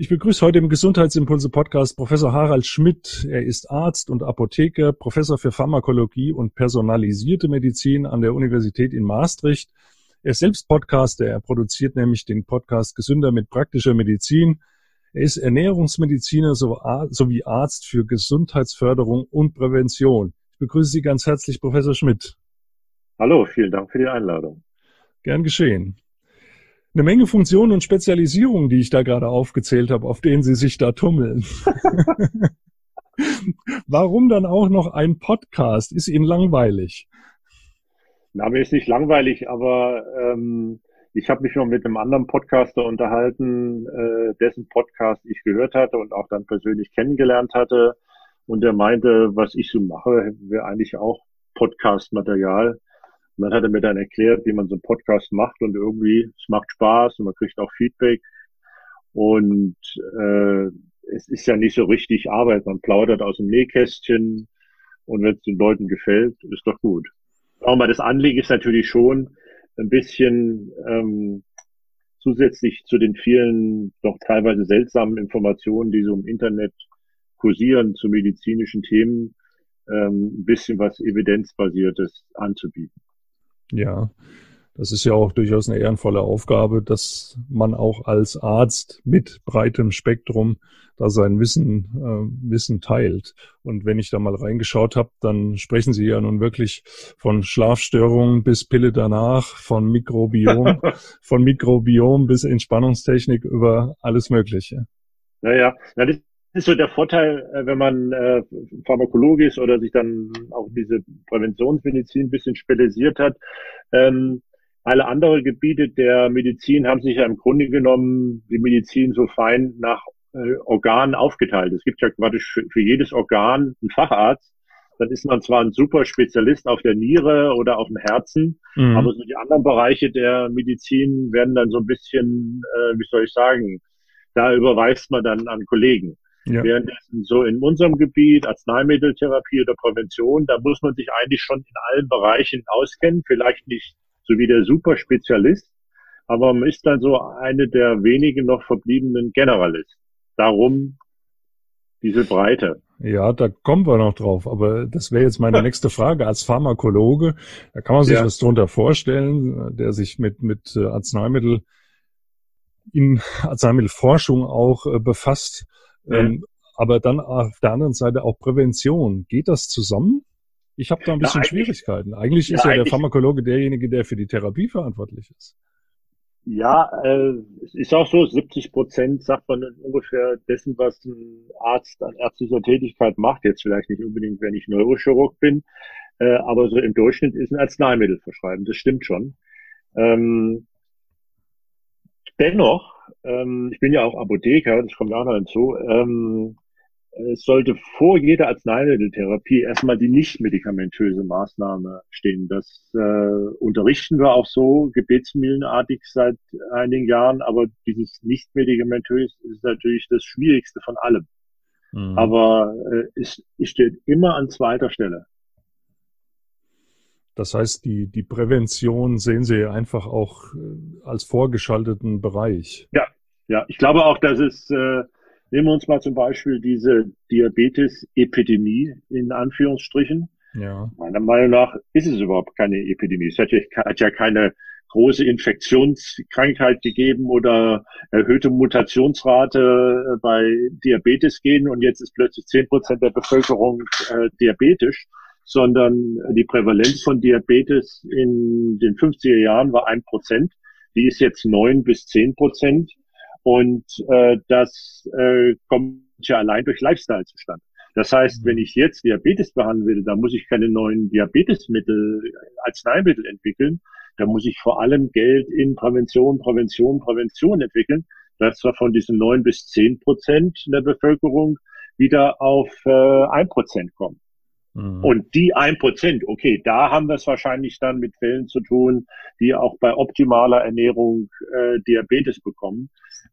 Ich begrüße heute im Gesundheitsimpulse Podcast Professor Harald Schmidt. Er ist Arzt und Apotheker, Professor für Pharmakologie und personalisierte Medizin an der Universität in Maastricht. Er ist selbst Podcaster. Er produziert nämlich den Podcast Gesünder mit praktischer Medizin. Er ist Ernährungsmediziner sowie Arzt für Gesundheitsförderung und Prävention. Ich begrüße Sie ganz herzlich, Professor Schmidt. Hallo, vielen Dank für die Einladung. Gern geschehen eine Menge Funktionen und Spezialisierungen, die ich da gerade aufgezählt habe, auf denen Sie sich da tummeln. Warum dann auch noch ein Podcast? Ist Ihnen langweilig? Na, mir ist nicht langweilig, aber ähm, ich habe mich noch mit einem anderen Podcaster unterhalten, äh, dessen Podcast ich gehört hatte und auch dann persönlich kennengelernt hatte. Und der meinte, was ich so mache, wäre eigentlich auch Podcast-Material. Und dann hat er mir dann erklärt, wie man so einen Podcast macht und irgendwie, es macht Spaß und man kriegt auch Feedback. Und äh, es ist ja nicht so richtig Arbeit. Man plaudert aus dem Nähkästchen und wenn es den Leuten gefällt, ist doch gut. Aber das Anliegen ist natürlich schon ein bisschen ähm, zusätzlich zu den vielen doch teilweise seltsamen Informationen, die so im Internet kursieren zu medizinischen Themen, ähm, ein bisschen was evidenzbasiertes anzubieten. Ja, das ist ja auch durchaus eine ehrenvolle Aufgabe, dass man auch als Arzt mit breitem Spektrum da sein Wissen, äh, Wissen teilt. Und wenn ich da mal reingeschaut habe, dann sprechen Sie ja nun wirklich von Schlafstörungen bis Pille danach, von Mikrobiom, von Mikrobiom bis Entspannungstechnik über alles Mögliche. Naja, na, das ist so der Vorteil, äh, wenn man äh, pharmakologisch oder sich dann auch diese Präventionsmedizin ein bisschen spezialisiert hat. Ähm, alle anderen Gebiete der Medizin haben sich ja im Grunde genommen die Medizin so fein nach äh, Organen aufgeteilt. Es gibt ja quasi für, für jedes Organ einen Facharzt. Dann ist man zwar ein super Spezialist auf der Niere oder auf dem Herzen, mhm. aber so die anderen Bereiche der Medizin werden dann so ein bisschen, äh, wie soll ich sagen, da überweist man dann an Kollegen. Ja. Währenddessen so in unserem Gebiet, Arzneimitteltherapie oder Prävention, da muss man sich eigentlich schon in allen Bereichen auskennen, vielleicht nicht so wie der Superspezialist, aber man ist dann so eine der wenigen noch verbliebenen Generalisten. Darum diese Breite. Ja, da kommen wir noch drauf. Aber das wäre jetzt meine nächste Frage. Als Pharmakologe, da kann man sich ja. was drunter vorstellen, der sich mit, mit Arzneimittel in Arzneimittelforschung auch äh, befasst. Ähm, aber dann auf der anderen Seite auch Prävention. Geht das zusammen? Ich habe da ein bisschen ja, eigentlich, Schwierigkeiten. Eigentlich ist ja, ja der Pharmakologe derjenige, der für die Therapie verantwortlich ist. Ja, äh, es ist auch so, 70 Prozent sagt man ungefähr dessen, was ein Arzt an ärztlicher Tätigkeit macht. Jetzt vielleicht nicht unbedingt, wenn ich Neurochirurg bin, äh, aber so im Durchschnitt ist ein Arzneimittel verschreiben. Das stimmt schon. Ähm, dennoch ähm, ich bin ja auch Apotheker, das kommt auch noch hinzu, ähm, es sollte vor jeder Arzneimitteltherapie erstmal die nicht-medikamentöse Maßnahme stehen. Das äh, unterrichten wir auch so gebetsmühlenartig seit einigen Jahren, aber dieses nicht-medikamentös ist natürlich das Schwierigste von allem. Mhm. Aber äh, es, es steht immer an zweiter Stelle. Das heißt, die, die Prävention sehen Sie einfach auch äh, als vorgeschalteten Bereich. Ja, ja. Ich glaube auch, dass es, äh, nehmen wir uns mal zum Beispiel diese Diabetes-Epidemie in Anführungsstrichen. Ja. Meiner Meinung nach ist es überhaupt keine Epidemie. Es hat ja, hat ja keine große Infektionskrankheit gegeben oder erhöhte Mutationsrate äh, bei Diabetes-Genen und jetzt ist plötzlich zehn Prozent der Bevölkerung äh, diabetisch sondern die Prävalenz von Diabetes in den 50er Jahren war ein Prozent. Die ist jetzt neun bis zehn Prozent. Und äh, das äh, kommt ja allein durch Lifestyle zustande. Das heißt, wenn ich jetzt Diabetes behandeln will, dann muss ich keine neuen Diabetesmittel, Arzneimittel entwickeln. Da muss ich vor allem Geld in Prävention, Prävention, Prävention entwickeln. dass wir von diesen neun bis zehn Prozent der Bevölkerung wieder auf äh, ein Prozent kommen. Mhm. Und die ein Prozent, okay, da haben wir es wahrscheinlich dann mit Fällen zu tun, die auch bei optimaler Ernährung äh, Diabetes bekommen.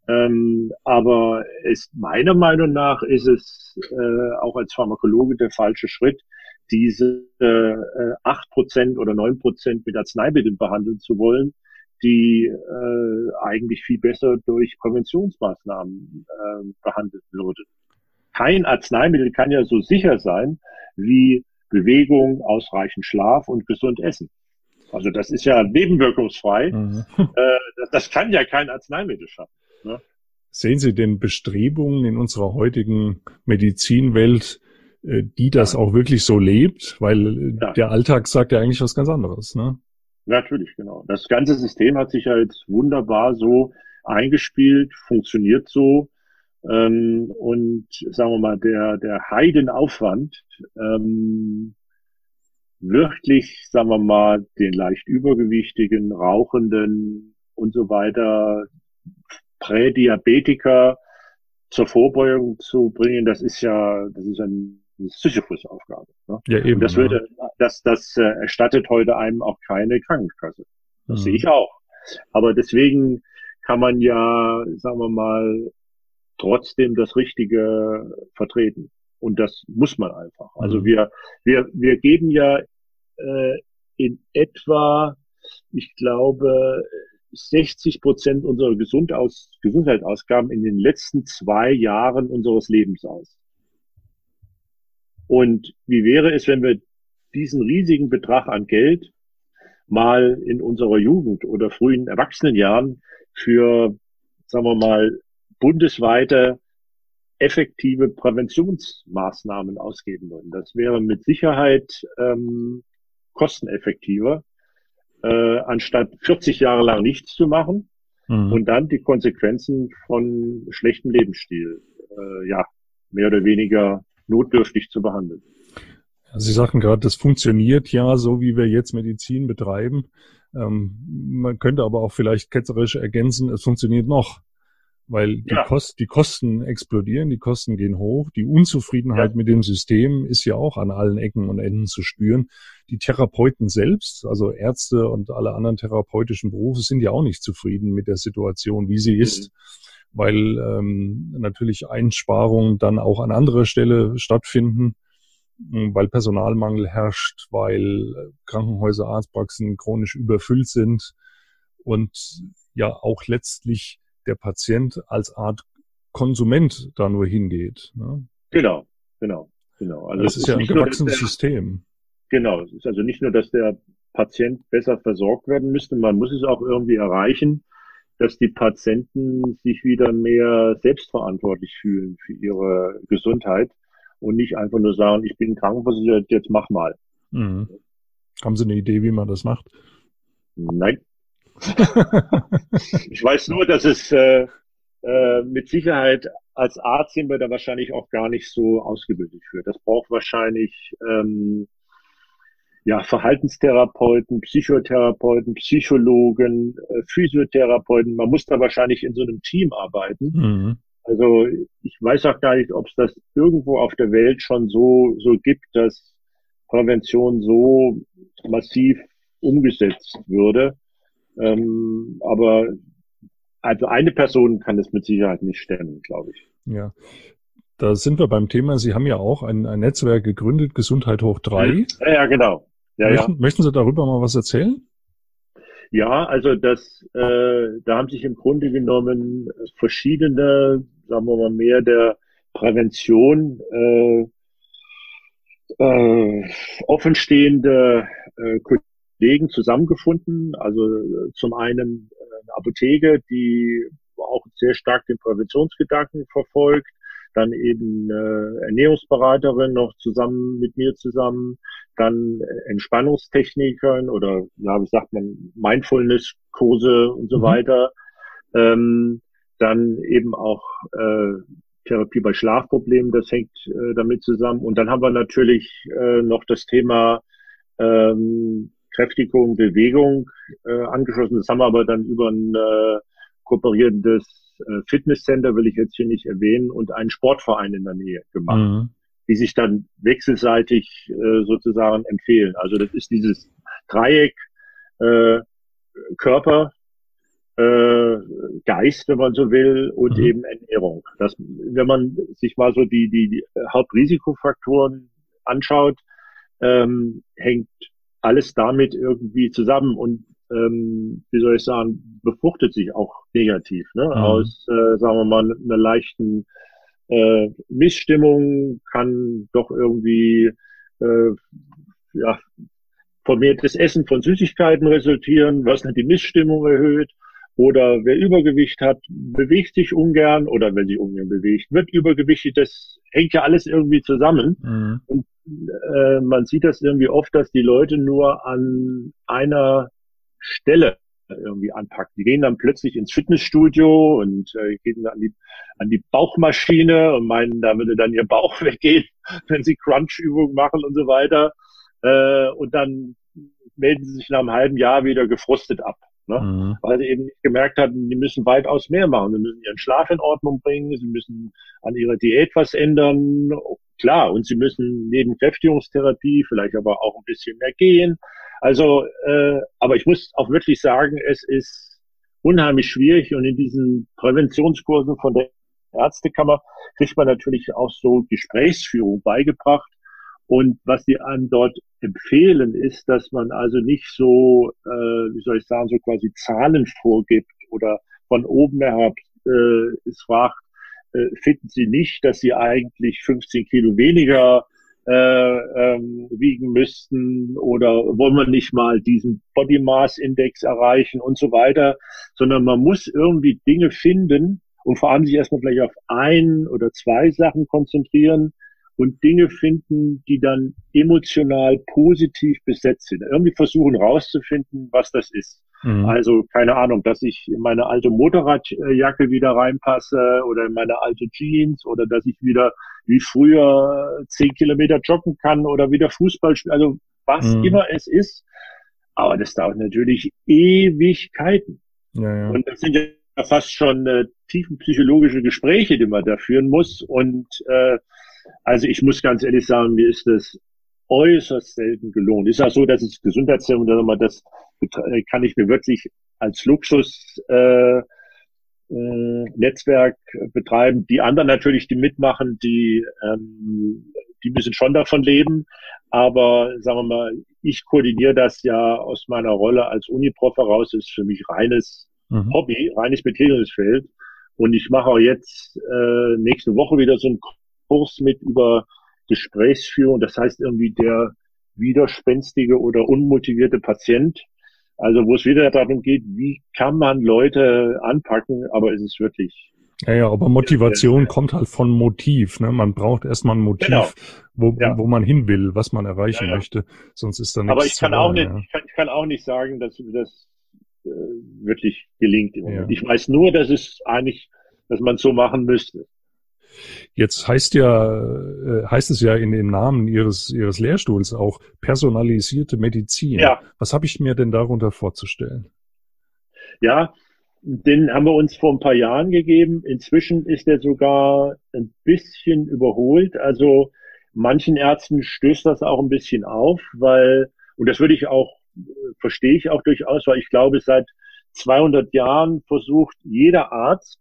Ähm, aber ist meiner Meinung nach ist es äh, auch als Pharmakologe der falsche Schritt, diese äh, acht äh, Prozent oder neun Prozent mit Arzneimitteln behandeln zu wollen, die äh, eigentlich viel besser durch Präventionsmaßnahmen äh, behandelt würden. Kein Arzneimittel kann ja so sicher sein wie Bewegung, ausreichend Schlaf und gesund Essen. Also das ist ja nebenwirkungsfrei. Mhm. Äh, das kann ja kein Arzneimittel schaffen. Ne? Sehen Sie denn Bestrebungen in unserer heutigen Medizinwelt, äh, die das ja. auch wirklich so lebt? Weil ja. der Alltag sagt ja eigentlich was ganz anderes. Ne? Natürlich, genau. Das ganze System hat sich ja jetzt wunderbar so eingespielt, funktioniert so. Ähm, und sagen wir mal, der, der Heidenaufwand, ähm, wirklich, sagen wir mal, den leicht übergewichtigen, Rauchenden und so weiter, Prädiabetiker zur Vorbeugung zu bringen, das ist ja, das ist ein Sisyphus-Aufgabe. Ne? Ja, eben. Und das würde, das, das äh, erstattet heute einem auch keine Krankenkasse. Das mhm. sehe ich auch. Aber deswegen kann man ja, sagen wir mal, trotzdem das Richtige vertreten. Und das muss man einfach. Also mhm. wir, wir, wir geben ja äh, in etwa, ich glaube, 60 Prozent unserer Gesundaus Gesundheitsausgaben in den letzten zwei Jahren unseres Lebens aus. Und wie wäre es, wenn wir diesen riesigen Betrag an Geld mal in unserer Jugend oder frühen Erwachsenenjahren für, sagen wir mal, bundesweite effektive Präventionsmaßnahmen ausgeben würden. Das wäre mit Sicherheit ähm, kosteneffektiver, äh, anstatt 40 Jahre lang nichts zu machen mhm. und dann die Konsequenzen von schlechtem Lebensstil, äh, ja, mehr oder weniger notdürftig zu behandeln. Sie sagten gerade, das funktioniert ja so, wie wir jetzt Medizin betreiben. Ähm, man könnte aber auch vielleicht ketzerisch ergänzen, es funktioniert noch weil die, ja. Kost, die Kosten explodieren, die Kosten gehen hoch, die Unzufriedenheit ja. mit dem System ist ja auch an allen Ecken und Enden zu spüren. Die Therapeuten selbst, also Ärzte und alle anderen therapeutischen Berufe sind ja auch nicht zufrieden mit der Situation, wie sie ist, mhm. weil ähm, natürlich Einsparungen dann auch an anderer Stelle stattfinden, hm, weil Personalmangel herrscht, weil Krankenhäuser, Arztpraxen chronisch überfüllt sind und ja auch letztlich der Patient als Art Konsument da nur hingeht. Ne? Genau, genau, genau. Also das ist ja ein gewachsenes der, System. Genau, es ist also nicht nur, dass der Patient besser versorgt werden müsste, man muss es auch irgendwie erreichen, dass die Patienten sich wieder mehr selbstverantwortlich fühlen für ihre Gesundheit und nicht einfach nur sagen, ich bin krankenversichert, jetzt mach mal. Mhm. Haben Sie eine Idee, wie man das macht? Nein, ich weiß nur, dass es äh, äh, mit Sicherheit als Arzt sind wir da wahrscheinlich auch gar nicht so ausgebildet für. Das braucht wahrscheinlich ähm, ja, Verhaltenstherapeuten, Psychotherapeuten, Psychologen, äh, Physiotherapeuten. Man muss da wahrscheinlich in so einem Team arbeiten. Mhm. Also ich weiß auch gar nicht, ob es das irgendwo auf der Welt schon so, so gibt, dass Prävention so massiv umgesetzt würde. Ähm, aber also eine Person kann es mit Sicherheit nicht stemmen, glaube ich. Ja. Da sind wir beim Thema. Sie haben ja auch ein, ein Netzwerk gegründet, Gesundheit hoch drei. Ja, ja genau. Ja, möchten, ja. möchten Sie darüber mal was erzählen? Ja, also das, äh, da haben sich im Grunde genommen verschiedene, sagen wir mal mehr der Prävention äh, äh, offenstehende äh, Kollegen zusammengefunden. Also äh, zum einen äh, eine Apotheke, die auch sehr stark den Präventionsgedanken verfolgt. Dann eben äh, Ernährungsberaterin noch zusammen mit mir zusammen. Dann äh, Entspannungstechnikern oder, ja, wie sagt man, Mindfulness-Kurse und so mhm. weiter. Ähm, dann eben auch äh, Therapie bei Schlafproblemen, das hängt äh, damit zusammen. Und dann haben wir natürlich äh, noch das Thema ähm, Kräftigung, Bewegung äh, angeschlossen. Das haben wir aber dann über ein äh, kooperierendes äh, Fitnesscenter will ich jetzt hier nicht erwähnen und einen Sportverein in der Nähe gemacht, mhm. die sich dann wechselseitig äh, sozusagen empfehlen. Also das ist dieses Dreieck äh, Körper, äh, Geist, wenn man so will, und mhm. eben Ernährung. Das, wenn man sich mal so die, die, die Hauptrisikofaktoren anschaut, ähm, hängt alles damit irgendwie zusammen und ähm, wie soll ich sagen, befruchtet sich auch negativ. Ne? Mhm. Aus, äh, sagen wir mal, einer leichten äh, Missstimmung kann doch irgendwie äh, ja, vermehrtes Essen von Süßigkeiten resultieren, was dann die Missstimmung erhöht. Oder wer Übergewicht hat, bewegt sich ungern oder wer sich ungern bewegt, wird übergewichtig. Das hängt ja alles irgendwie zusammen. Mhm. Und äh, man sieht das irgendwie oft, dass die Leute nur an einer Stelle irgendwie anpacken. Die gehen dann plötzlich ins Fitnessstudio und äh, gehen an die, an die Bauchmaschine und meinen, da würde dann ihr Bauch weggehen, wenn sie Crunch-Übungen machen und so weiter. Äh, und dann melden sie sich nach einem halben Jahr wieder gefrustet ab. Ne? Mhm. Weil sie eben gemerkt hatten, die müssen weitaus mehr machen. Sie müssen ihren Schlaf in Ordnung bringen, sie müssen an ihrer Diät was ändern. Klar, und sie müssen neben Kräftigungstherapie vielleicht aber auch ein bisschen mehr gehen. Also, äh, aber ich muss auch wirklich sagen, es ist unheimlich schwierig und in diesen Präventionskursen von der Ärztekammer kriegt man natürlich auch so Gesprächsführung beigebracht. Und was die einem dort empfehlen, ist, dass man also nicht so, äh, wie soll ich sagen, so quasi Zahlen vorgibt oder von oben herab äh, es fragt, finden Sie nicht, dass Sie eigentlich 15 Kilo weniger äh, ähm, wiegen müssten? Oder wollen wir nicht mal diesen Body Mass Index erreichen und so weiter, sondern man muss irgendwie Dinge finden und vor allem sich erstmal vielleicht auf ein oder zwei Sachen konzentrieren, und Dinge finden, die dann emotional positiv besetzt sind. Irgendwie versuchen rauszufinden, was das ist. Mhm. Also keine Ahnung, dass ich in meine alte Motorradjacke wieder reinpasse oder in meine alte Jeans oder dass ich wieder wie früher zehn Kilometer joggen kann oder wieder Fußball spielen. Also was mhm. immer es ist. Aber das dauert natürlich Ewigkeiten. Ja, ja. Und das sind ja fast schon äh, tiefenpsychologische Gespräche, die man da führen muss. Und äh, also ich muss ganz ehrlich sagen, mir ist das äußerst selten gelohnt. Ist ja so, dass ich Gesundheitszentrum, das kann ich mir wirklich als Luxus äh, äh, Netzwerk betreiben. Die anderen natürlich, die mitmachen, die, ähm, die müssen schon davon leben. Aber sagen wir mal, ich koordiniere das ja aus meiner Rolle als Uniprof heraus. Das ist für mich reines mhm. Hobby, reines Betätigungsfeld. Und ich mache auch jetzt äh, nächste Woche wieder so ein Kurs mit über Gesprächsführung. Das heißt irgendwie der widerspenstige oder unmotivierte Patient. Also wo es wieder darum geht, wie kann man Leute anpacken, aber es ist wirklich. Ja, ja, aber Motivation ja, kommt halt von Motiv. Ne? Man braucht erstmal ein Motiv, genau. wo, ja. wo man hin will, was man erreichen ja, möchte. Sonst ist da nichts. Aber ich kann auch nicht, ich kann, ich kann auch nicht sagen, dass das äh, wirklich gelingt im Moment. Ich weiß nur, dass es eigentlich, dass man so machen müsste. Jetzt heißt ja, äh, heißt es ja in dem Namen Ihres, Ihres Lehrstuhls auch personalisierte Medizin. Ja. Was habe ich mir denn darunter vorzustellen? Ja, den haben wir uns vor ein paar Jahren gegeben. Inzwischen ist er sogar ein bisschen überholt. Also manchen Ärzten stößt das auch ein bisschen auf, weil, und das würde ich auch, verstehe ich auch durchaus, weil ich glaube, seit 200 Jahren versucht jeder Arzt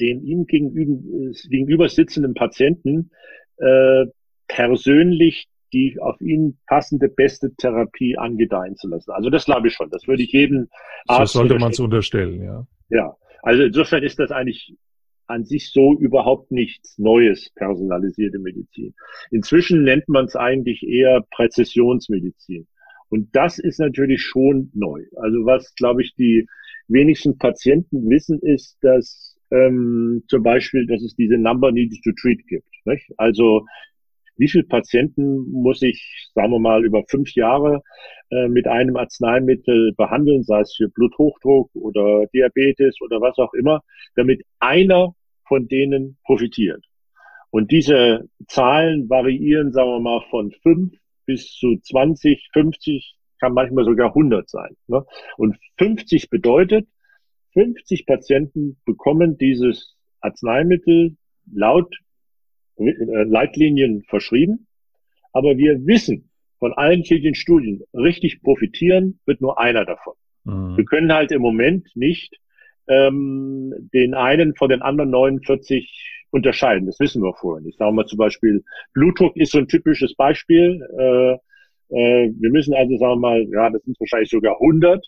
den ihm gegenüber, gegenüber sitzenden Patienten äh, persönlich die auf ihn passende beste Therapie angedeihen zu lassen. Also das glaube ich schon. Das würde ich jedem Arzt. So sollte man es unterstellen, ja. Ja. Also insofern ist das eigentlich an sich so überhaupt nichts Neues, personalisierte Medizin. Inzwischen nennt man es eigentlich eher Präzisionsmedizin. Und das ist natürlich schon neu. Also was, glaube ich, die wenigsten Patienten wissen, ist, dass ähm, zum Beispiel, dass es diese Number Needed to Treat gibt. Nicht? Also wie viele Patienten muss ich, sagen wir mal, über fünf Jahre äh, mit einem Arzneimittel behandeln, sei es für Bluthochdruck oder Diabetes oder was auch immer, damit einer von denen profitiert. Und diese Zahlen variieren, sagen wir mal, von fünf bis zu 20, 50, kann manchmal sogar 100 sein. Ne? Und 50 bedeutet, 50 Patienten bekommen dieses Arzneimittel laut äh, Leitlinien verschrieben. Aber wir wissen von allen klinischen Studien, richtig profitieren wird nur einer davon. Mhm. Wir können halt im Moment nicht ähm, den einen von den anderen 49 unterscheiden. Das wissen wir vorher nicht. Sagen wir zum Beispiel, Blutdruck ist so ein typisches Beispiel. Äh, äh, wir müssen also sagen wir mal, ja, das sind wahrscheinlich sogar 100,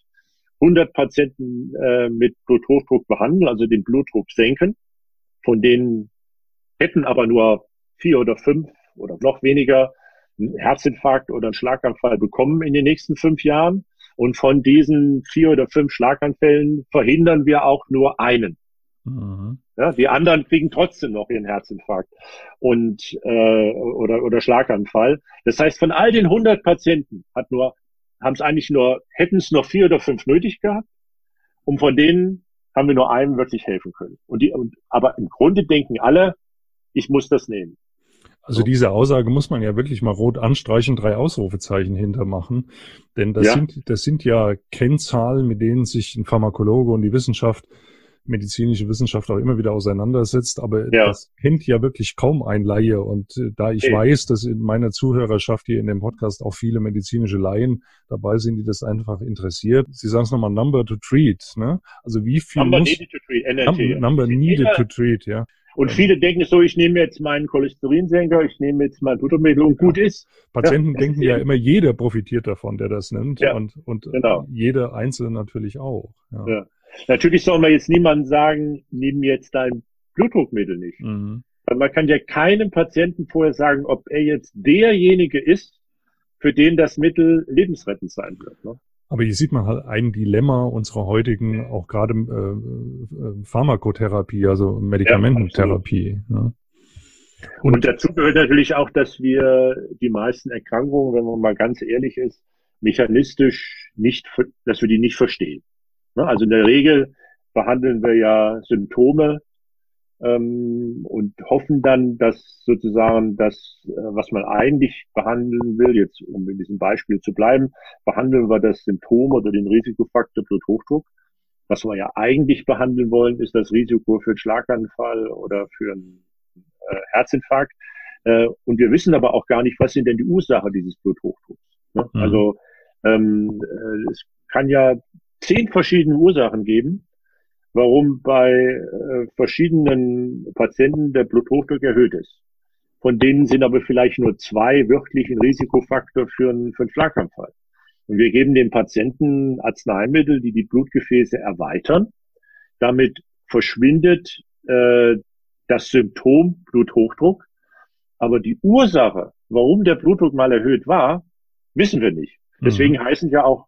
100 Patienten äh, mit Bluthochdruck behandeln, also den Blutdruck senken. Von denen hätten aber nur vier oder fünf oder noch weniger einen Herzinfarkt oder einen Schlaganfall bekommen in den nächsten fünf Jahren. Und von diesen vier oder fünf Schlaganfällen verhindern wir auch nur einen. Mhm. Ja, die anderen kriegen trotzdem noch ihren Herzinfarkt und äh, oder oder Schlaganfall. Das heißt, von all den 100 Patienten hat nur haben es eigentlich nur hätten es noch vier oder fünf nötig gehabt, und von denen haben wir nur einem wirklich helfen können. Und die, und, aber im Grunde denken alle, ich muss das nehmen. Also diese Aussage muss man ja wirklich mal rot anstreichen, drei Ausrufezeichen hintermachen. Denn das, ja. sind, das sind ja Kennzahlen, mit denen sich ein Pharmakologe und die Wissenschaft, medizinische Wissenschaft auch immer wieder auseinandersetzt. Aber ja. das kennt ja wirklich kaum ein Laie. Und äh, da ich okay. weiß, dass in meiner Zuhörerschaft hier in dem Podcast auch viele medizinische Laien dabei sind, die das einfach interessiert. Sie sagen es nochmal, Number to Treat. Ne? Also wie viel Number muss, needed to treat, NLT. Number needed to treat, ja. Und viele denken so, ich nehme jetzt meinen Cholesterinsenker, ich nehme jetzt mein Blutdruckmittel und gut ist. Patienten ja, denken ja immer, jeder profitiert davon, der das nimmt. Ja, und und genau. jeder Einzelne natürlich auch. Ja. Natürlich soll man jetzt niemandem sagen, nimm jetzt dein Blutdruckmittel nicht. Mhm. Weil man kann ja keinem Patienten vorher sagen, ob er jetzt derjenige ist, für den das Mittel lebensrettend sein wird. Ne? Aber hier sieht man halt ein Dilemma unserer heutigen, auch gerade äh, äh, Pharmakotherapie, also Medikamententherapie. Ja, ja. Und, und, dazu gehört natürlich auch, dass wir die meisten Erkrankungen, wenn man mal ganz ehrlich ist, mechanistisch nicht, dass wir die nicht verstehen. Ne? Also in der Regel behandeln wir ja Symptome ähm, und hoffen dann, dass sozusagen das, äh, was man eigentlich behandeln will, jetzt um in diesem Beispiel zu bleiben, behandeln wir das Symptom oder den Risikofaktor Bluthochdruck. Was wir ja eigentlich behandeln wollen, ist das Risiko für einen Schlaganfall oder für einen äh, Herzinfarkt. Äh, und wir wissen aber auch gar nicht, was sind denn die Ursachen dieses Bluthochdrucks. Ne? Mhm. Also ähm, äh, es kann ja zehn verschiedene Ursachen geben, warum bei äh, verschiedenen Patienten der Bluthochdruck erhöht ist. Von denen sind aber vielleicht nur zwei wirklich ein Risikofaktor für einen, für einen Schlaganfall. Und wir geben den Patienten Arzneimittel, die die Blutgefäße erweitern. Damit verschwindet äh, das Symptom Bluthochdruck. Aber die Ursache, warum der Blutdruck mal erhöht war, wissen wir nicht. Deswegen mhm. heißen ja auch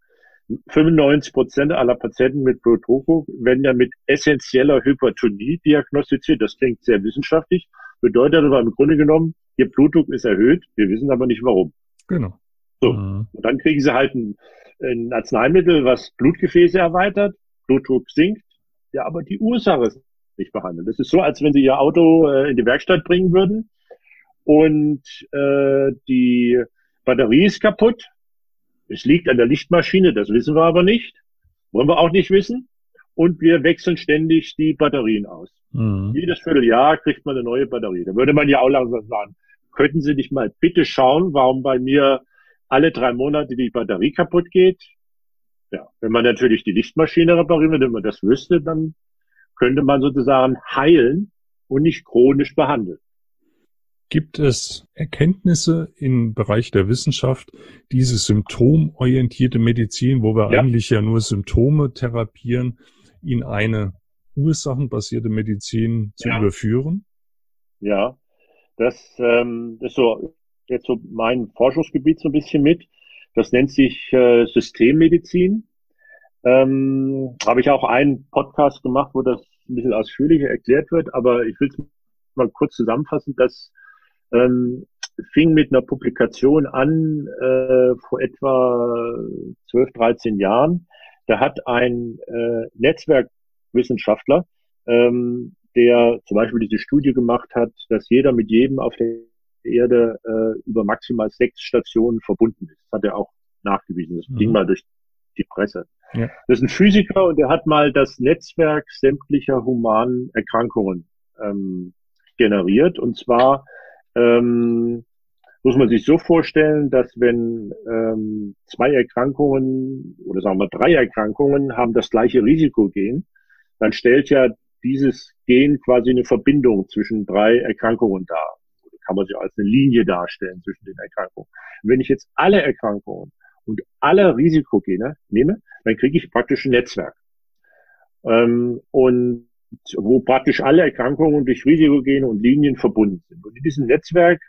95 Prozent aller Patienten mit Bluthochdruck werden ja mit essentieller Hypertonie diagnostiziert. Das klingt sehr wissenschaftlich, bedeutet aber im Grunde genommen, ihr Blutdruck ist erhöht, wir wissen aber nicht warum. Genau. So. Mhm. Und dann kriegen sie halt ein, ein Arzneimittel, was Blutgefäße erweitert, Blutdruck sinkt, ja, aber die Ursache ist nicht behandelt. Das ist so, als wenn sie ihr Auto äh, in die Werkstatt bringen würden und äh, die Batterie ist kaputt es liegt an der Lichtmaschine, das wissen wir aber nicht. Wollen wir auch nicht wissen. Und wir wechseln ständig die Batterien aus. Mhm. Jedes Vierteljahr kriegt man eine neue Batterie. Da würde man ja auch langsam sagen, könnten Sie nicht mal bitte schauen, warum bei mir alle drei Monate die Batterie kaputt geht? Ja, wenn man natürlich die Lichtmaschine reparieren würde, wenn man das wüsste, dann könnte man sozusagen heilen und nicht chronisch behandeln. Gibt es Erkenntnisse im Bereich der Wissenschaft, diese symptomorientierte Medizin, wo wir ja. eigentlich ja nur Symptome therapieren, in eine ursachenbasierte Medizin zu ja. überführen? Ja, das, ähm, ist so jetzt so mein Forschungsgebiet so ein bisschen mit. Das nennt sich äh, Systemmedizin. Ähm, Habe ich auch einen Podcast gemacht, wo das ein bisschen ausführlicher erklärt wird, aber ich will es mal kurz zusammenfassen, dass ähm, fing mit einer Publikation an äh, vor etwa 12, 13 Jahren. Da hat ein äh, Netzwerkwissenschaftler, ähm, der zum Beispiel diese Studie gemacht hat, dass jeder mit jedem auf der Erde äh, über maximal sechs Stationen verbunden ist. Das hat er auch nachgewiesen. Das mhm. ging mal durch die Presse. Ja. Das ist ein Physiker und der hat mal das Netzwerk sämtlicher humanen Erkrankungen ähm, generiert. Und zwar ähm, muss man sich so vorstellen, dass wenn ähm, zwei Erkrankungen oder sagen wir drei Erkrankungen haben das gleiche Risikogen, dann stellt ja dieses Gen quasi eine Verbindung zwischen drei Erkrankungen dar. Kann man sich als eine Linie darstellen zwischen den Erkrankungen. Wenn ich jetzt alle Erkrankungen und alle Risikogene nehme, dann kriege ich praktisch ein Netzwerk. Ähm, und wo praktisch alle Erkrankungen durch Risikogene und Linien verbunden sind. Und in diesem Netzwerk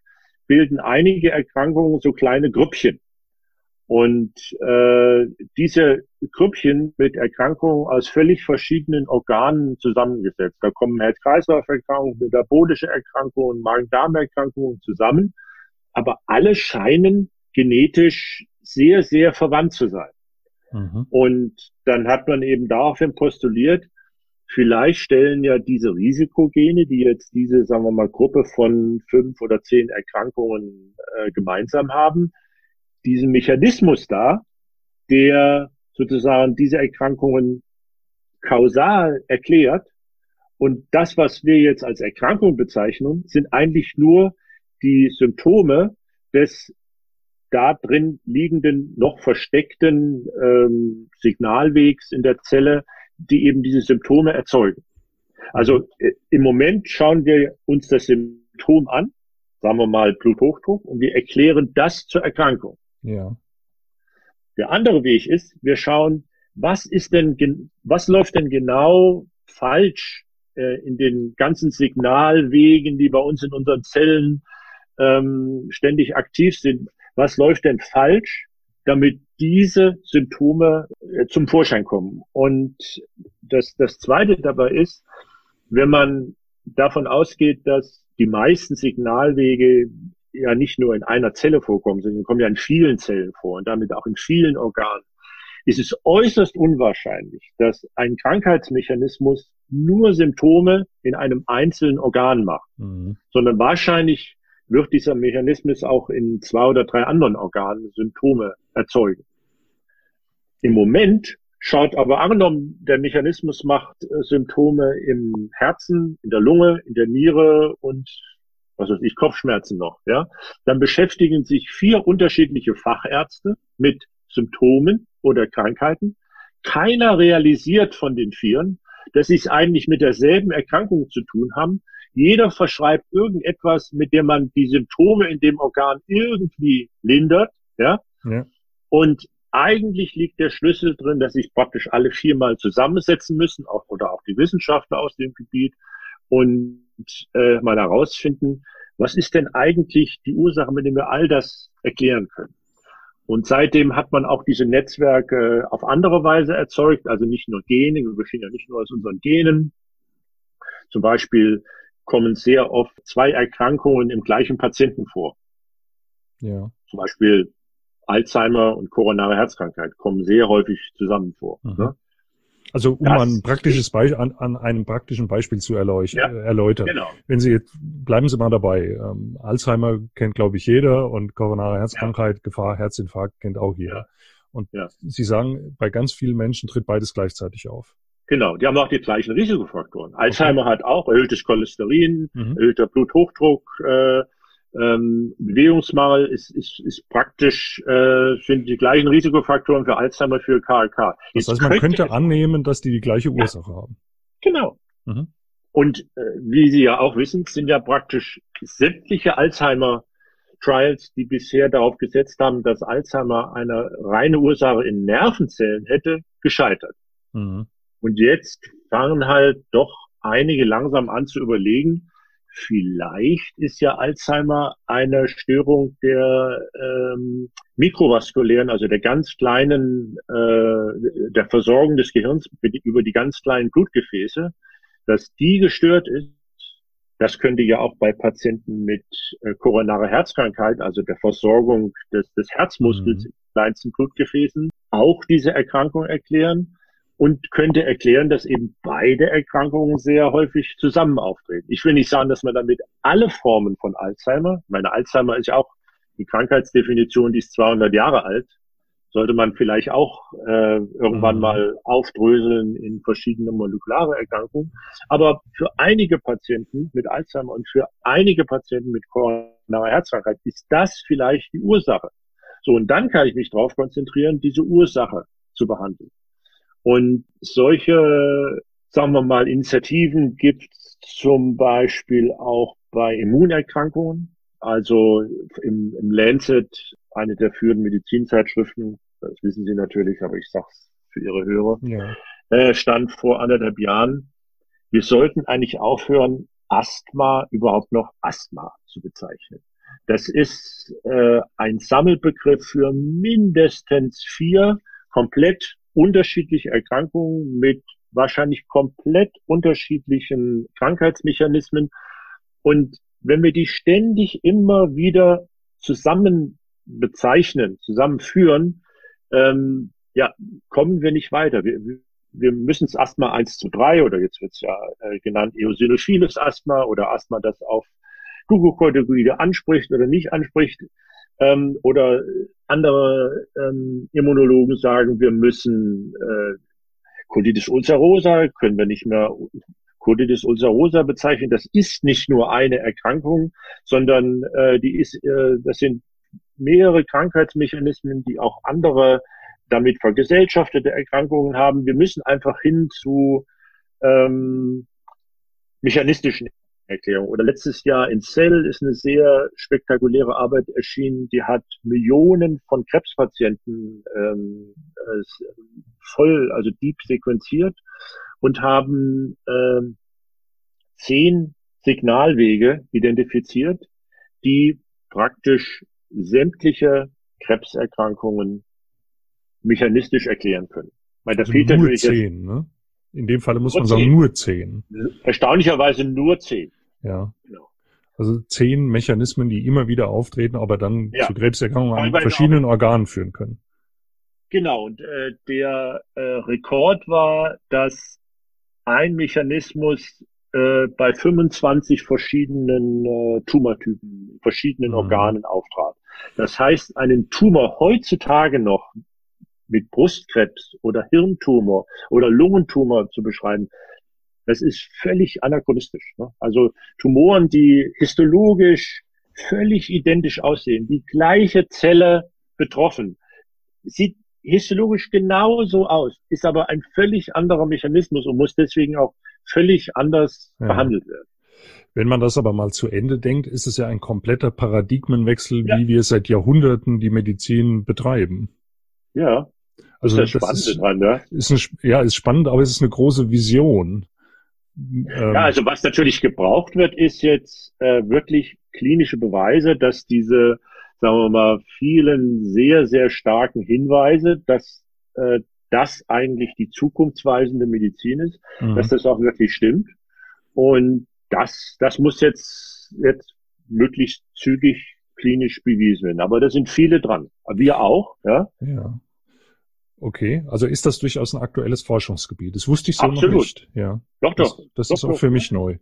bilden einige Erkrankungen so kleine Grüppchen. Und äh, diese Grüppchen mit Erkrankungen aus völlig verschiedenen Organen zusammengesetzt. Da kommen Herz-Kreislauf-Erkrankungen, metabolische Erkrankungen, Magen-Darm-Erkrankungen zusammen. Aber alle scheinen genetisch sehr, sehr verwandt zu sein. Mhm. Und dann hat man eben daraufhin postuliert, vielleicht stellen ja diese Risikogene, die jetzt diese, sagen wir mal, Gruppe von fünf oder zehn Erkrankungen äh, gemeinsam haben, diesen Mechanismus da, der sozusagen diese Erkrankungen kausal erklärt. Und das, was wir jetzt als Erkrankung bezeichnen, sind eigentlich nur die Symptome des da drin liegenden, noch versteckten ähm, Signalwegs in der Zelle, die eben diese Symptome erzeugen. Also äh, im Moment schauen wir uns das Symptom an, sagen wir mal Bluthochdruck, und wir erklären das zur Erkrankung. Ja. Der andere Weg ist, wir schauen, was ist denn, was läuft denn genau falsch äh, in den ganzen Signalwegen, die bei uns in unseren Zellen ähm, ständig aktiv sind. Was läuft denn falsch, damit diese Symptome äh, zum Vorschein kommen? Und das, das Zweite dabei ist, wenn man davon ausgeht, dass die meisten Signalwege ja nicht nur in einer Zelle vorkommen, sondern kommen ja in vielen Zellen vor und damit auch in vielen Organen, ist es äußerst unwahrscheinlich, dass ein Krankheitsmechanismus nur Symptome in einem einzelnen Organ macht, mhm. sondern wahrscheinlich wird dieser Mechanismus auch in zwei oder drei anderen Organen Symptome erzeugen. Im Moment schaut aber angenommen, der Mechanismus macht äh, Symptome im Herzen, in der Lunge, in der Niere und was weiß ich, Kopfschmerzen noch, ja, dann beschäftigen sich vier unterschiedliche Fachärzte mit Symptomen oder Krankheiten. Keiner realisiert von den Vieren, dass sie es eigentlich mit derselben Erkrankung zu tun haben. Jeder verschreibt irgendetwas, mit dem man die Symptome in dem Organ irgendwie lindert, ja. ja. Und eigentlich liegt der Schlüssel drin, dass sich praktisch alle viermal zusammensetzen müssen, auch, oder auch die Wissenschaftler aus dem Gebiet und äh, mal herausfinden, was ist denn eigentlich die Ursache, mit der wir all das erklären können. Und seitdem hat man auch diese Netzwerke auf andere Weise erzeugt, also nicht nur Gene, wir bestehen ja nicht nur aus unseren Genen. Zum Beispiel kommen sehr oft zwei Erkrankungen im gleichen Patienten vor. Ja. Zum Beispiel Alzheimer und koronare Herzkrankheit kommen sehr häufig zusammen vor. Mhm. Ne? Also um das ein praktisches Beispiel an, an einem praktischen Beispiel zu erleuch ja, äh, erläutern. Genau. Wenn Sie jetzt bleiben Sie mal dabei. Ähm, Alzheimer kennt glaube ich jeder und koronare Herzkrankheit, ja. Gefahr Herzinfarkt kennt auch jeder. Ja. Und Sie sagen, bei ganz vielen Menschen tritt beides gleichzeitig auf. Genau, die haben auch die gleichen Risikofaktoren. Alzheimer okay. hat auch erhöhtes Cholesterin, mhm. erhöhter Bluthochdruck, äh, ähm, Bewegungsmangel ist, ist, ist praktisch, äh, sind die gleichen Risikofaktoren für Alzheimer, für KLK. Das heißt, man könnte annehmen, dass die die gleiche Ursache ja, haben. Genau. Mhm. Und äh, wie Sie ja auch wissen, sind ja praktisch sämtliche Alzheimer Trials, die bisher darauf gesetzt haben, dass Alzheimer eine reine Ursache in Nervenzellen hätte, gescheitert. Mhm. Und jetzt fangen halt doch einige langsam an zu überlegen, Vielleicht ist ja Alzheimer eine Störung der ähm, mikrovaskulären, also der ganz kleinen, äh, der Versorgung des Gehirns über die ganz kleinen Blutgefäße, dass die gestört ist. Das könnte ja auch bei Patienten mit äh, koronarer Herzkrankheit, also der Versorgung des, des Herzmuskels mhm. in kleinsten Blutgefäßen, auch diese Erkrankung erklären und könnte erklären, dass eben beide Erkrankungen sehr häufig zusammen auftreten. Ich will nicht sagen, dass man damit alle Formen von Alzheimer, meine Alzheimer ist ja auch die Krankheitsdefinition, die ist 200 Jahre alt, sollte man vielleicht auch äh, irgendwann mhm. mal aufdröseln in verschiedene molekulare Erkrankungen. Aber für einige Patienten mit Alzheimer und für einige Patienten mit koronarer Herzkrankheit ist das vielleicht die Ursache. So, und dann kann ich mich darauf konzentrieren, diese Ursache zu behandeln. Und solche, sagen wir mal, Initiativen gibt es zum Beispiel auch bei Immunerkrankungen. Also im, im Lancet, eine der führenden Medizinzeitschriften, das wissen Sie natürlich, aber ich sage es für Ihre Hörer, ja. äh, stand vor anderthalb Jahren, wir sollten eigentlich aufhören, Asthma überhaupt noch Asthma zu bezeichnen. Das ist äh, ein Sammelbegriff für mindestens vier komplett unterschiedliche Erkrankungen mit wahrscheinlich komplett unterschiedlichen Krankheitsmechanismen. Und wenn wir die ständig immer wieder zusammen bezeichnen, zusammenführen, ähm, ja, kommen wir nicht weiter. Wir, wir müssen es Asthma 1 zu 3 oder jetzt wird es ja äh, genannt eosinophiles Asthma oder Asthma, das auf Glucocorticoide anspricht oder nicht anspricht. Ähm, oder andere ähm, Immunologen sagen, wir müssen äh, Colitis ulcerosa, können wir nicht mehr Colitis ulcerosa bezeichnen. Das ist nicht nur eine Erkrankung, sondern äh, die ist, äh, das sind mehrere Krankheitsmechanismen, die auch andere damit vergesellschaftete Erkrankungen haben. Wir müssen einfach hin zu ähm, mechanistischen Erklärungen. Oder letztes Jahr in Cell ist eine sehr spektakuläre Arbeit erschienen, die hat Millionen von Krebspatienten ähm, voll, also deep sequenziert und haben ähm, zehn Signalwege identifiziert, die praktisch sämtliche Krebserkrankungen mechanistisch erklären können. Weil da also fehlt nur zehn, ne? In dem Falle muss man sagen, nur zehn. Erstaunlicherweise nur zehn. Ja. Genau. Also zehn Mechanismen, die immer wieder auftreten, aber dann ja. zu Krebserkrankungen an verschiedenen Organen führen können. Genau, und äh, der äh, Rekord war, dass ein Mechanismus äh, bei 25 verschiedenen äh, Tumortypen, verschiedenen mhm. Organen auftrat. Das heißt, einen Tumor heutzutage noch mit Brustkrebs oder Hirntumor oder Lungentumor zu beschreiben, das ist völlig anachronistisch. Ne? Also Tumoren, die histologisch völlig identisch aussehen, die gleiche Zelle betroffen, sieht histologisch genauso aus, ist aber ein völlig anderer Mechanismus und muss deswegen auch völlig anders ja. behandelt werden. Wenn man das aber mal zu Ende denkt, ist es ja ein kompletter Paradigmenwechsel, ja. wie wir seit Jahrhunderten die Medizin betreiben. Ja. Also das ist das ist, dran, ne? Ist ein, ja, ist spannend, aber es ist eine große Vision. Ähm, ja, also was natürlich gebraucht wird, ist jetzt äh, wirklich klinische Beweise, dass diese, sagen wir mal, vielen sehr, sehr starken Hinweise, dass äh, das eigentlich die zukunftsweisende Medizin ist, mhm. dass das auch wirklich stimmt. Und das, das muss jetzt, jetzt möglichst zügig klinisch bewiesen werden. Aber da sind viele dran. Wir auch, ja. Ja. Okay, also ist das durchaus ein aktuelles Forschungsgebiet. Das wusste ich so Absolut. noch nicht. Ja. Doch, doch. Das, das doch, ist auch für mich neu.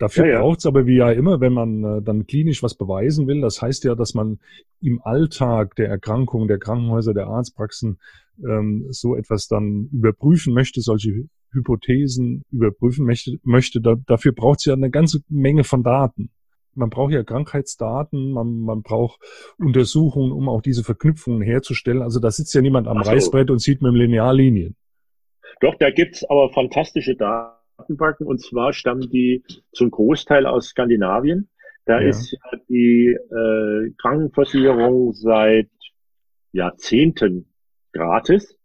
Dafür ja, ja. braucht es aber wie ja immer, wenn man äh, dann klinisch was beweisen will, das heißt ja, dass man im Alltag der Erkrankung, der Krankenhäuser, der Arztpraxen ähm, so etwas dann überprüfen möchte, solche Hypothesen überprüfen möchte. möchte. Da, dafür braucht es ja eine ganze Menge von Daten man braucht ja Krankheitsdaten, man, man braucht Untersuchungen, um auch diese Verknüpfungen herzustellen. Also da sitzt ja niemand am so. Reißbrett und sieht mit dem Linearlinien. Doch, da gibt's aber fantastische Datenbanken und zwar stammen die zum Großteil aus Skandinavien. Da ja. ist ja die äh, Krankenversicherung seit Jahrzehnten gratis.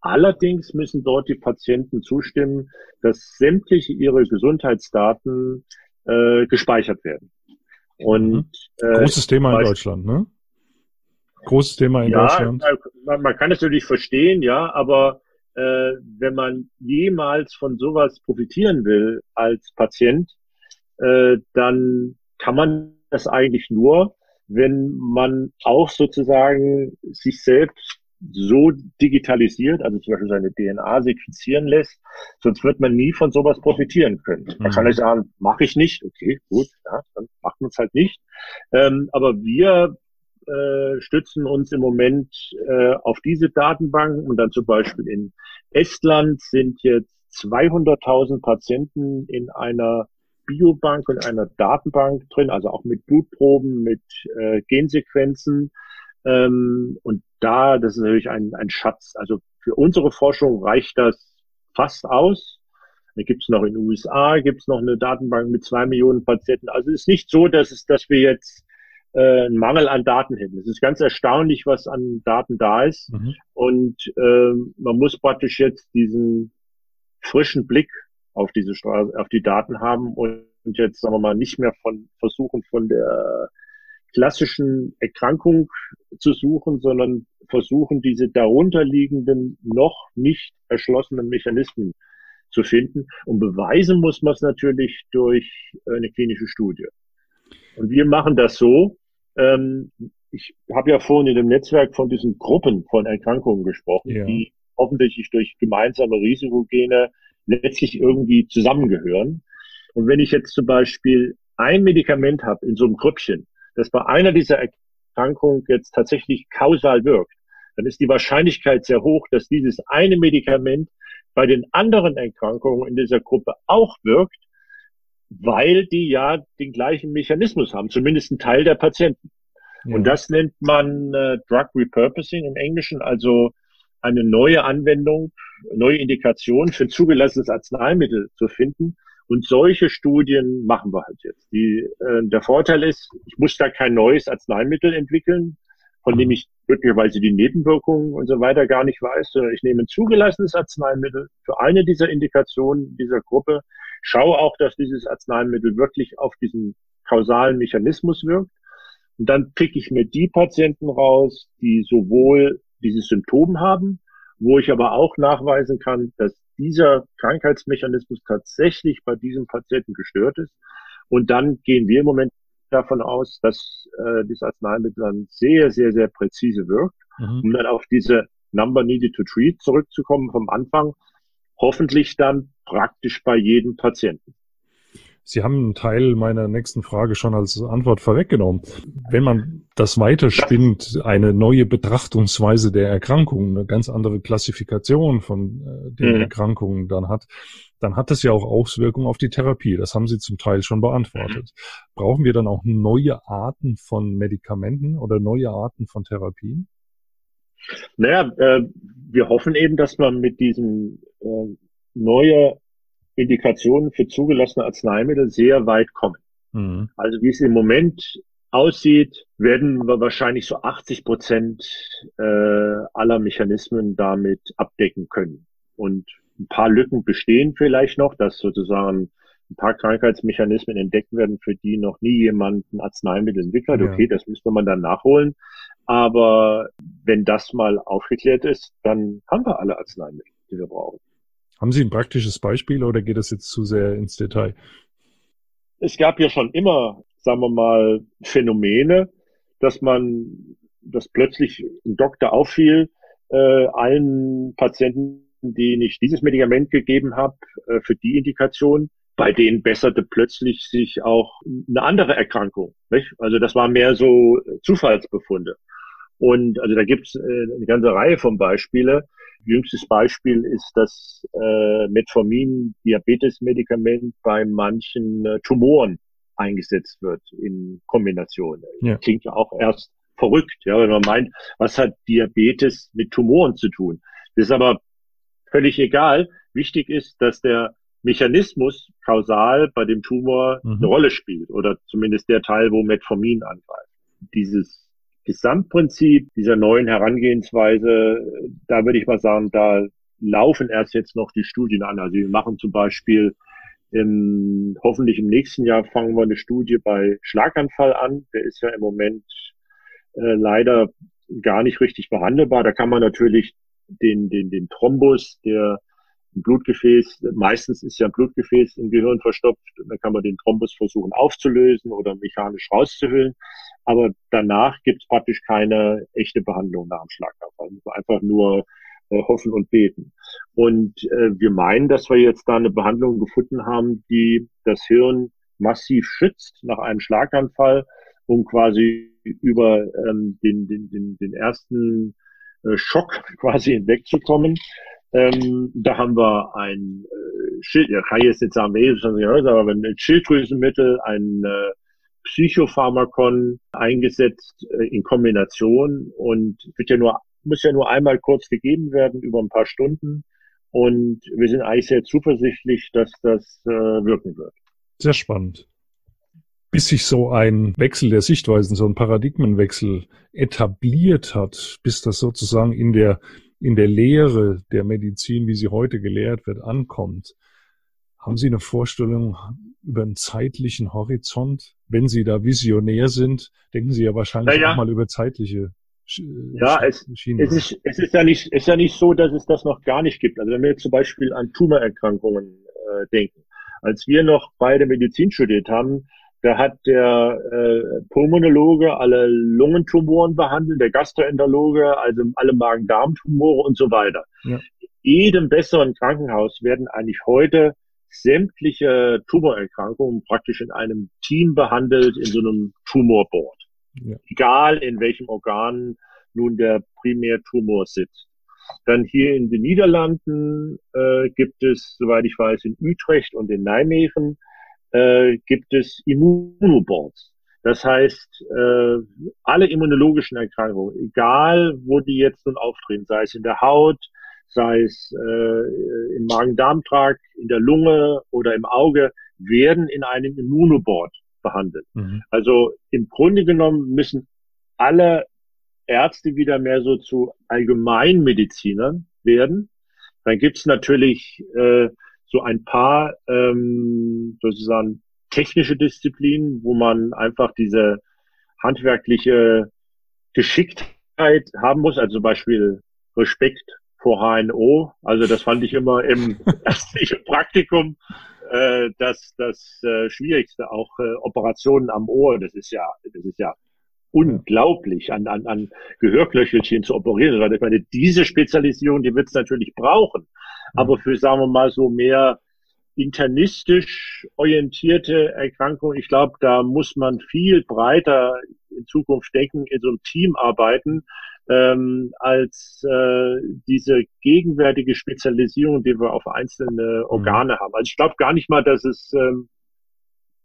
Allerdings müssen dort die Patienten zustimmen, dass sämtliche ihre Gesundheitsdaten äh, gespeichert werden. Und mhm. äh, großes Thema in Deutschland, ne? Großes Thema in ja, Deutschland. Man, man kann es natürlich verstehen, ja, aber äh, wenn man jemals von sowas profitieren will als Patient, äh, dann kann man das eigentlich nur, wenn man auch sozusagen sich selbst so digitalisiert, also zum Beispiel seine DNA sequenzieren lässt, sonst wird man nie von sowas profitieren können. Man kann mhm. nicht sagen, mache ich nicht, okay, gut, ja, dann macht man es halt nicht. Ähm, aber wir äh, stützen uns im Moment äh, auf diese Datenbanken und dann zum Beispiel in Estland sind jetzt 200.000 Patienten in einer Biobank und einer Datenbank drin, also auch mit Blutproben, mit äh, Gensequenzen. Ähm, und da, das ist natürlich ein, ein Schatz. Also für unsere Forschung reicht das fast aus. Da gibt's noch in den USA, gibt's noch eine Datenbank mit zwei Millionen Patienten. Also es ist nicht so, dass, es, dass wir jetzt äh, einen Mangel an Daten hätten. Es ist ganz erstaunlich, was an Daten da ist. Mhm. Und äh, man muss praktisch jetzt diesen frischen Blick auf diese Straße, auf die Daten haben und jetzt, sagen wir mal, nicht mehr von versuchen, von der klassischen Erkrankung zu suchen, sondern versuchen, diese darunterliegenden, noch nicht erschlossenen Mechanismen zu finden. Und beweisen muss man es natürlich durch eine klinische Studie. Und wir machen das so. Ähm, ich habe ja vorhin in dem Netzwerk von diesen Gruppen von Erkrankungen gesprochen, ja. die offensichtlich durch gemeinsame Risikogene letztlich irgendwie zusammengehören. Und wenn ich jetzt zum Beispiel ein Medikament habe in so einem Grüppchen, das bei einer dieser Erkrankungen jetzt tatsächlich kausal wirkt, dann ist die Wahrscheinlichkeit sehr hoch, dass dieses eine Medikament bei den anderen Erkrankungen in dieser Gruppe auch wirkt, weil die ja den gleichen Mechanismus haben, zumindest ein Teil der Patienten. Ja. Und das nennt man äh, Drug Repurposing im Englischen, also eine neue Anwendung, neue Indikation für zugelassenes Arzneimittel zu finden. Und solche Studien machen wir halt jetzt. Die, äh, der Vorteil ist, ich muss da kein neues Arzneimittel entwickeln, von dem ich möglicherweise die Nebenwirkungen und so weiter gar nicht weiß, sondern ich nehme ein zugelassenes Arzneimittel für eine dieser Indikationen dieser Gruppe, schaue auch, dass dieses Arzneimittel wirklich auf diesen kausalen Mechanismus wirkt. Und dann pick ich mir die Patienten raus, die sowohl dieses Symptom haben, wo ich aber auch nachweisen kann, dass dieser Krankheitsmechanismus tatsächlich bei diesem Patienten gestört ist. Und dann gehen wir im Moment davon aus, dass äh, dieses Arzneimittel dann sehr, sehr, sehr präzise wirkt, mhm. um dann auf diese Number needed to treat zurückzukommen vom Anfang, hoffentlich dann praktisch bei jedem Patienten. Sie haben einen Teil meiner nächsten Frage schon als Antwort vorweggenommen. Wenn man das weiterspinnt, eine neue Betrachtungsweise der Erkrankung, eine ganz andere Klassifikation von äh, den mhm. Erkrankungen dann hat, dann hat das ja auch Auswirkungen auf die Therapie. Das haben Sie zum Teil schon beantwortet. Mhm. Brauchen wir dann auch neue Arten von Medikamenten oder neue Arten von Therapien? Naja, äh, wir hoffen eben, dass man mit diesem äh, neue Indikationen für zugelassene Arzneimittel sehr weit kommen. Mhm. Also wie es im Moment aussieht, werden wir wahrscheinlich so 80 Prozent äh, aller Mechanismen damit abdecken können. Und ein paar Lücken bestehen vielleicht noch, dass sozusagen ein paar Krankheitsmechanismen entdeckt werden, für die noch nie jemand ein Arzneimittel entwickelt. Ja. Okay, das müsste man dann nachholen. Aber wenn das mal aufgeklärt ist, dann haben wir alle Arzneimittel, die wir brauchen. Haben Sie ein praktisches Beispiel oder geht das jetzt zu sehr ins Detail? Es gab ja schon immer, sagen wir mal, Phänomene, dass man, dass plötzlich ein Doktor auffiel, äh, allen Patienten, denen ich dieses Medikament gegeben habe, äh, für die Indikation, bei denen besserte plötzlich sich auch eine andere Erkrankung. Nicht? Also das war mehr so Zufallsbefunde. Und also da gibt's äh, eine ganze Reihe von Beispiele. Jüngstes Beispiel ist das äh, Metformin-Diabetes-Medikament bei manchen äh, Tumoren eingesetzt wird in Kombination. Ja. Klingt ja auch erst verrückt, ja, wenn man meint, was hat Diabetes mit Tumoren zu tun? Das ist aber völlig egal. Wichtig ist, dass der Mechanismus kausal bei dem Tumor mhm. eine Rolle spielt oder zumindest der Teil, wo Metformin angreift. Dieses Gesamtprinzip dieser neuen Herangehensweise, da würde ich mal sagen, da laufen erst jetzt noch die Studien an. Also wir machen zum Beispiel im, hoffentlich im nächsten Jahr fangen wir eine Studie bei Schlaganfall an. Der ist ja im Moment äh, leider gar nicht richtig behandelbar. Da kann man natürlich den, den, den Thrombus, der ein Blutgefäß, meistens ist ja ein Blutgefäß im Gehirn verstopft, dann kann man den Thrombus versuchen aufzulösen oder mechanisch rauszuhüllen. Aber danach gibt es praktisch keine echte Behandlung nach dem Schlaganfall. Einfach nur äh, hoffen und beten. Und äh, wir meinen, dass wir jetzt da eine Behandlung gefunden haben, die das Hirn massiv schützt nach einem Schlaganfall, um quasi über ähm, den, den, den, den ersten äh, Schock quasi hinwegzukommen. Ähm, da haben wir ein äh, Schild, ja, kann ich jetzt nicht sagen, nee, das nicht aber ein Schilddrüsenmittel, ein äh, Psychopharmakon eingesetzt äh, in Kombination und wird ja nur, muss ja nur einmal kurz gegeben werden über ein paar Stunden. Und wir sind eigentlich sehr zuversichtlich, dass das äh, wirken wird. Sehr spannend. Bis sich so ein Wechsel der Sichtweisen, so ein Paradigmenwechsel etabliert hat, bis das sozusagen in der, in der Lehre der Medizin, wie sie heute gelehrt wird, ankommt. Haben Sie eine Vorstellung über einen zeitlichen Horizont? Wenn Sie da visionär sind, denken Sie ja wahrscheinlich ja. auch mal über zeitliche ja, es, es, ist, es ist ja nicht, ist ja nicht so, dass es das noch gar nicht gibt. Also wenn wir jetzt zum Beispiel an Tumorerkrankungen äh, denken. Als wir noch beide Medizin studiert haben, da hat der äh, Pulmonologe alle Lungentumoren behandelt, der Gastroenterologe, also alle Magen-Darm-Tumore und so weiter. Ja. In jedem besseren Krankenhaus werden eigentlich heute sämtliche Tumorerkrankungen praktisch in einem Team behandelt, in so einem Tumorboard. Ja. Egal in welchem Organ nun der Primärtumor sitzt. Dann hier in den Niederlanden äh, gibt es, soweit ich weiß, in Utrecht und in Nijmegen äh, gibt es Immunoboards. Das heißt, äh, alle immunologischen Erkrankungen, egal wo die jetzt nun auftreten, sei es in der Haut, sei es äh, im Magen-Darm-Trakt, in der Lunge oder im Auge, werden in einem Immunoboard behandelt. Mhm. Also im Grunde genommen müssen alle Ärzte wieder mehr so zu Allgemeinmedizinern werden. Dann gibt's natürlich äh, so ein paar ähm, sozusagen technische Disziplinen, wo man einfach diese handwerkliche Geschicktheit haben muss, also zum Beispiel Respekt vor HNO. Also das fand ich immer im ärztlichen Praktikum äh, das, das äh, Schwierigste, auch äh, Operationen am Ohr, das ist ja, das ist ja unglaublich, an, an, an Gehörklöchelchen zu operieren. Also ich meine, diese Spezialisierung, die wird es natürlich brauchen. Aber für, sagen wir mal, so mehr internistisch orientierte Erkrankungen, ich glaube, da muss man viel breiter in Zukunft denken, in so einem Team arbeiten, ähm, als äh, diese gegenwärtige Spezialisierung, die wir auf einzelne mhm. Organe mhm. haben. Also ich glaube gar nicht mal, dass es ähm,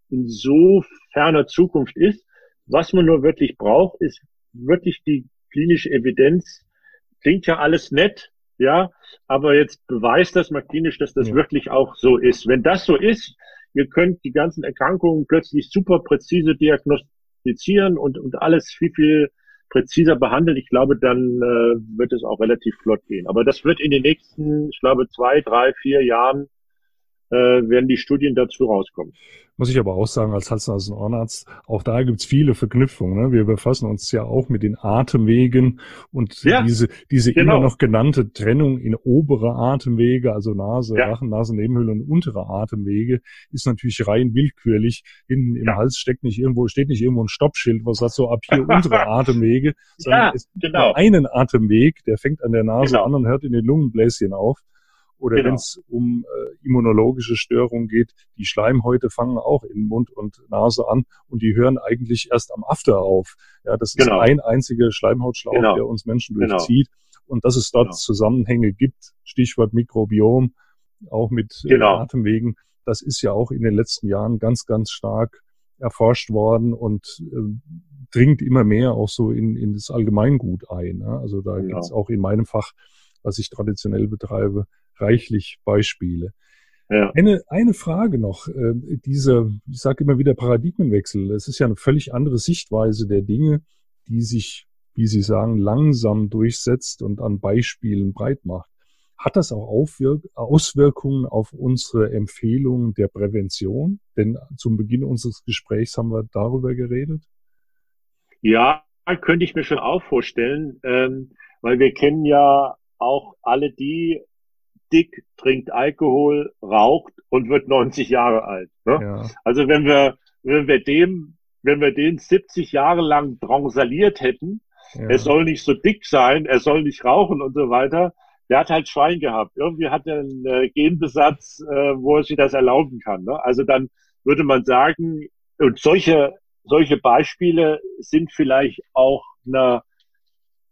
in so ferner Zukunft ist. Was man nur wirklich braucht, ist wirklich die klinische Evidenz. Klingt ja alles nett, ja, aber jetzt beweist das mal klinisch, dass das ja. wirklich auch so ist. Wenn das so ist, ihr könnt die ganzen Erkrankungen plötzlich super präzise diagnostizieren und, und alles viel, viel präziser behandelt, ich glaube, dann äh, wird es auch relativ flott gehen. Aber das wird in den nächsten, ich glaube, zwei, drei, vier Jahren werden die Studien dazu rauskommen. Muss ich aber auch sagen, als Hals- und Ohrenarzt, auch da gibt's viele Verknüpfungen. Ne? Wir befassen uns ja auch mit den Atemwegen und ja, diese, diese genau. immer noch genannte Trennung in obere Atemwege, also Nase, ja. Rachen, Nasennebenhöhle und untere Atemwege, ist natürlich rein willkürlich. Hinten im ja. Hals steckt nicht irgendwo, steht nicht irgendwo ein Stoppschild, was sagt so ab hier unsere Atemwege, sondern ja, es gibt genau. einen Atemweg, der fängt an der Nase genau. an und hört in den Lungenbläschen auf. Oder genau. wenn es um äh, immunologische Störungen geht, die Schleimhäute fangen auch in Mund und Nase an und die hören eigentlich erst am After auf. Ja, das genau. ist ein einziger Schleimhautschlauch, genau. der uns Menschen genau. durchzieht. Und dass es dort genau. Zusammenhänge gibt, Stichwort Mikrobiom, auch mit äh, genau. Atemwegen, das ist ja auch in den letzten Jahren ganz, ganz stark erforscht worden und äh, dringt immer mehr auch so in, in das Allgemeingut ein. Ne? Also da genau. gibt es auch in meinem Fach, was ich traditionell betreibe, reichlich Beispiele. Ja. Eine, eine Frage noch, äh, diese, ich sage immer wieder Paradigmenwechsel. Es ist ja eine völlig andere Sichtweise der Dinge, die sich, wie Sie sagen, langsam durchsetzt und an Beispielen breit macht. Hat das auch Aufwirk Auswirkungen auf unsere Empfehlungen der Prävention? Denn zum Beginn unseres Gesprächs haben wir darüber geredet. Ja, könnte ich mir schon auch vorstellen, ähm, weil wir kennen ja auch alle die dick, trinkt Alkohol, raucht und wird 90 Jahre alt. Ne? Ja. Also wenn wir, wenn wir dem, wenn wir den 70 Jahre lang drangsaliert hätten, ja. er soll nicht so dick sein, er soll nicht rauchen und so weiter, der hat halt Schwein gehabt. Irgendwie hat er einen äh, Genbesatz, äh, wo er sich das erlauben kann. Ne? Also dann würde man sagen, und solche, solche Beispiele sind vielleicht auch einer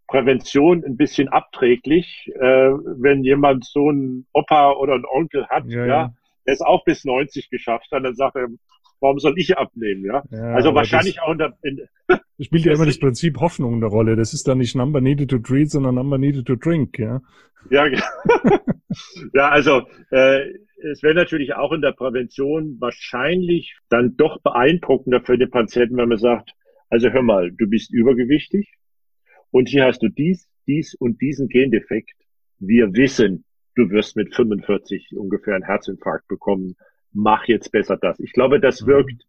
Prävention ein bisschen abträglich, äh, wenn jemand so einen Opa oder einen Onkel hat, ja, ja. der es auch bis 90 geschafft hat, dann sagt er, warum soll ich abnehmen, ja? ja also wahrscheinlich auch in der, in, spielt ja immer das Prinzip Hoffnung eine Rolle. Das ist dann nicht Number needed to treat, sondern Number needed to drink, ja? Ja, ja also äh, es wäre natürlich auch in der Prävention wahrscheinlich dann doch beeindruckender für den Patienten, wenn man sagt, also hör mal, du bist übergewichtig und hier hast du dies, dies und diesen Gendefekt. Wir wissen, du wirst mit 45 ungefähr einen Herzinfarkt bekommen. Mach jetzt besser das. Ich glaube, das mhm. wirkt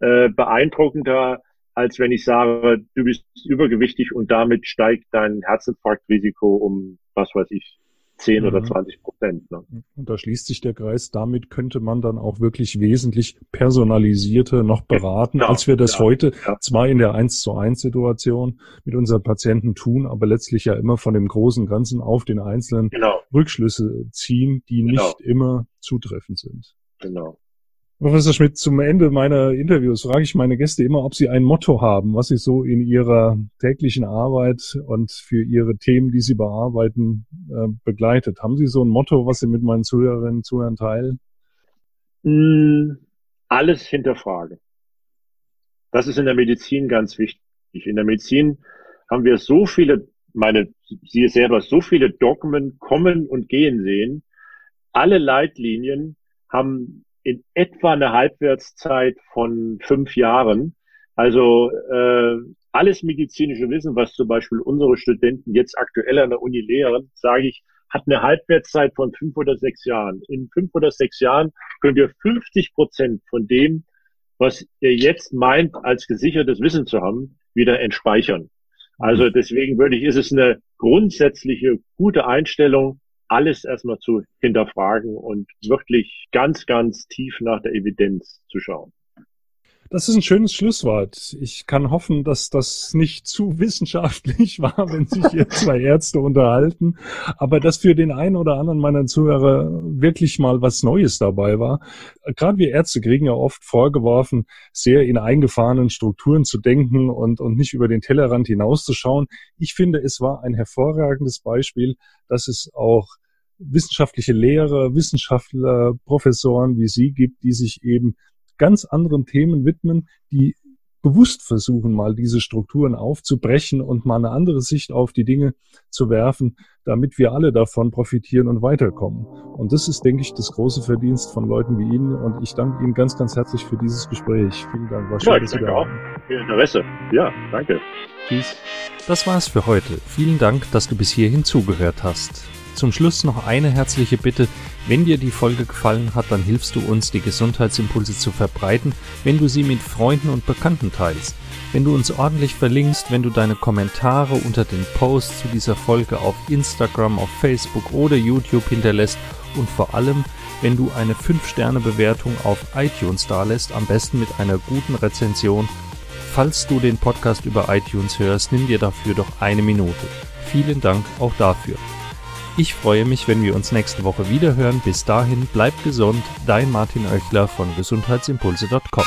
äh, beeindruckender, als wenn ich sage, du bist übergewichtig und damit steigt dein Herzinfarktrisiko um, was weiß ich, 10 mhm. oder 20 Prozent. Ne? Und da schließt sich der Kreis. Damit könnte man dann auch wirklich wesentlich personalisierter noch beraten, ja, als wir das ja, heute ja. zwar in der 1 zu 1 Situation mit unseren Patienten tun, aber letztlich ja immer von dem großen Ganzen auf den einzelnen genau. Rückschlüsse ziehen, die genau. nicht immer zutreffend sind. Genau. Professor Schmidt, zum Ende meiner Interviews frage ich meine Gäste immer, ob sie ein Motto haben, was sie so in ihrer täglichen Arbeit und für ihre Themen, die sie bearbeiten, äh, begleitet. Haben Sie so ein Motto, was Sie mit meinen Zuhörerinnen und Zuhörern teilen? Mm, alles hinterfragen. Das ist in der Medizin ganz wichtig. In der Medizin haben wir so viele, meine, Sie selber, so viele Dogmen kommen und gehen sehen. Alle Leitlinien haben in etwa eine Halbwertszeit von fünf Jahren. Also äh, alles medizinische Wissen, was zum Beispiel unsere Studenten jetzt aktuell an der Uni lehren, sage ich, hat eine Halbwertszeit von fünf oder sechs Jahren. In fünf oder sechs Jahren könnt ihr 50 Prozent von dem, was ihr jetzt meint, als gesichertes Wissen zu haben, wieder entspeichern. Also deswegen würde ich, ist es eine grundsätzliche gute Einstellung, alles erstmal zu hinterfragen und wirklich ganz, ganz tief nach der Evidenz zu schauen. Das ist ein schönes Schlusswort. Ich kann hoffen, dass das nicht zu wissenschaftlich war, wenn sich hier zwei Ärzte unterhalten, aber dass für den einen oder anderen meiner Zuhörer wirklich mal was Neues dabei war. Gerade wir Ärzte kriegen ja oft vorgeworfen, sehr in eingefahrenen Strukturen zu denken und, und nicht über den Tellerrand hinauszuschauen. Ich finde, es war ein hervorragendes Beispiel, dass es auch wissenschaftliche Lehrer, Wissenschaftler, Professoren wie Sie gibt, die sich eben ganz anderen Themen widmen, die bewusst versuchen, mal diese Strukturen aufzubrechen und mal eine andere Sicht auf die Dinge zu werfen, damit wir alle davon profitieren und weiterkommen. Und das ist, denke ich, das große Verdienst von Leuten wie Ihnen. Und ich danke Ihnen ganz, ganz herzlich für dieses Gespräch. Vielen Dank. War schön, ja, ich danke auch. Viel Interesse. Ja, danke. Tschüss. Das war's für heute. Vielen Dank, dass du bis hierhin zugehört hast. Zum Schluss noch eine herzliche Bitte. Wenn dir die Folge gefallen hat, dann hilfst du uns, die Gesundheitsimpulse zu verbreiten, wenn du sie mit Freunden und Bekannten teilst. Wenn du uns ordentlich verlinkst, wenn du deine Kommentare unter den Posts zu dieser Folge auf Instagram, auf Facebook oder YouTube hinterlässt und vor allem, wenn du eine 5-Sterne-Bewertung auf iTunes dalässt, am besten mit einer guten Rezension. Falls du den Podcast über iTunes hörst, nimm dir dafür doch eine Minute. Vielen Dank auch dafür. Ich freue mich, wenn wir uns nächste Woche wieder hören. Bis dahin, bleib gesund. Dein Martin Oechler von gesundheitsimpulse.com.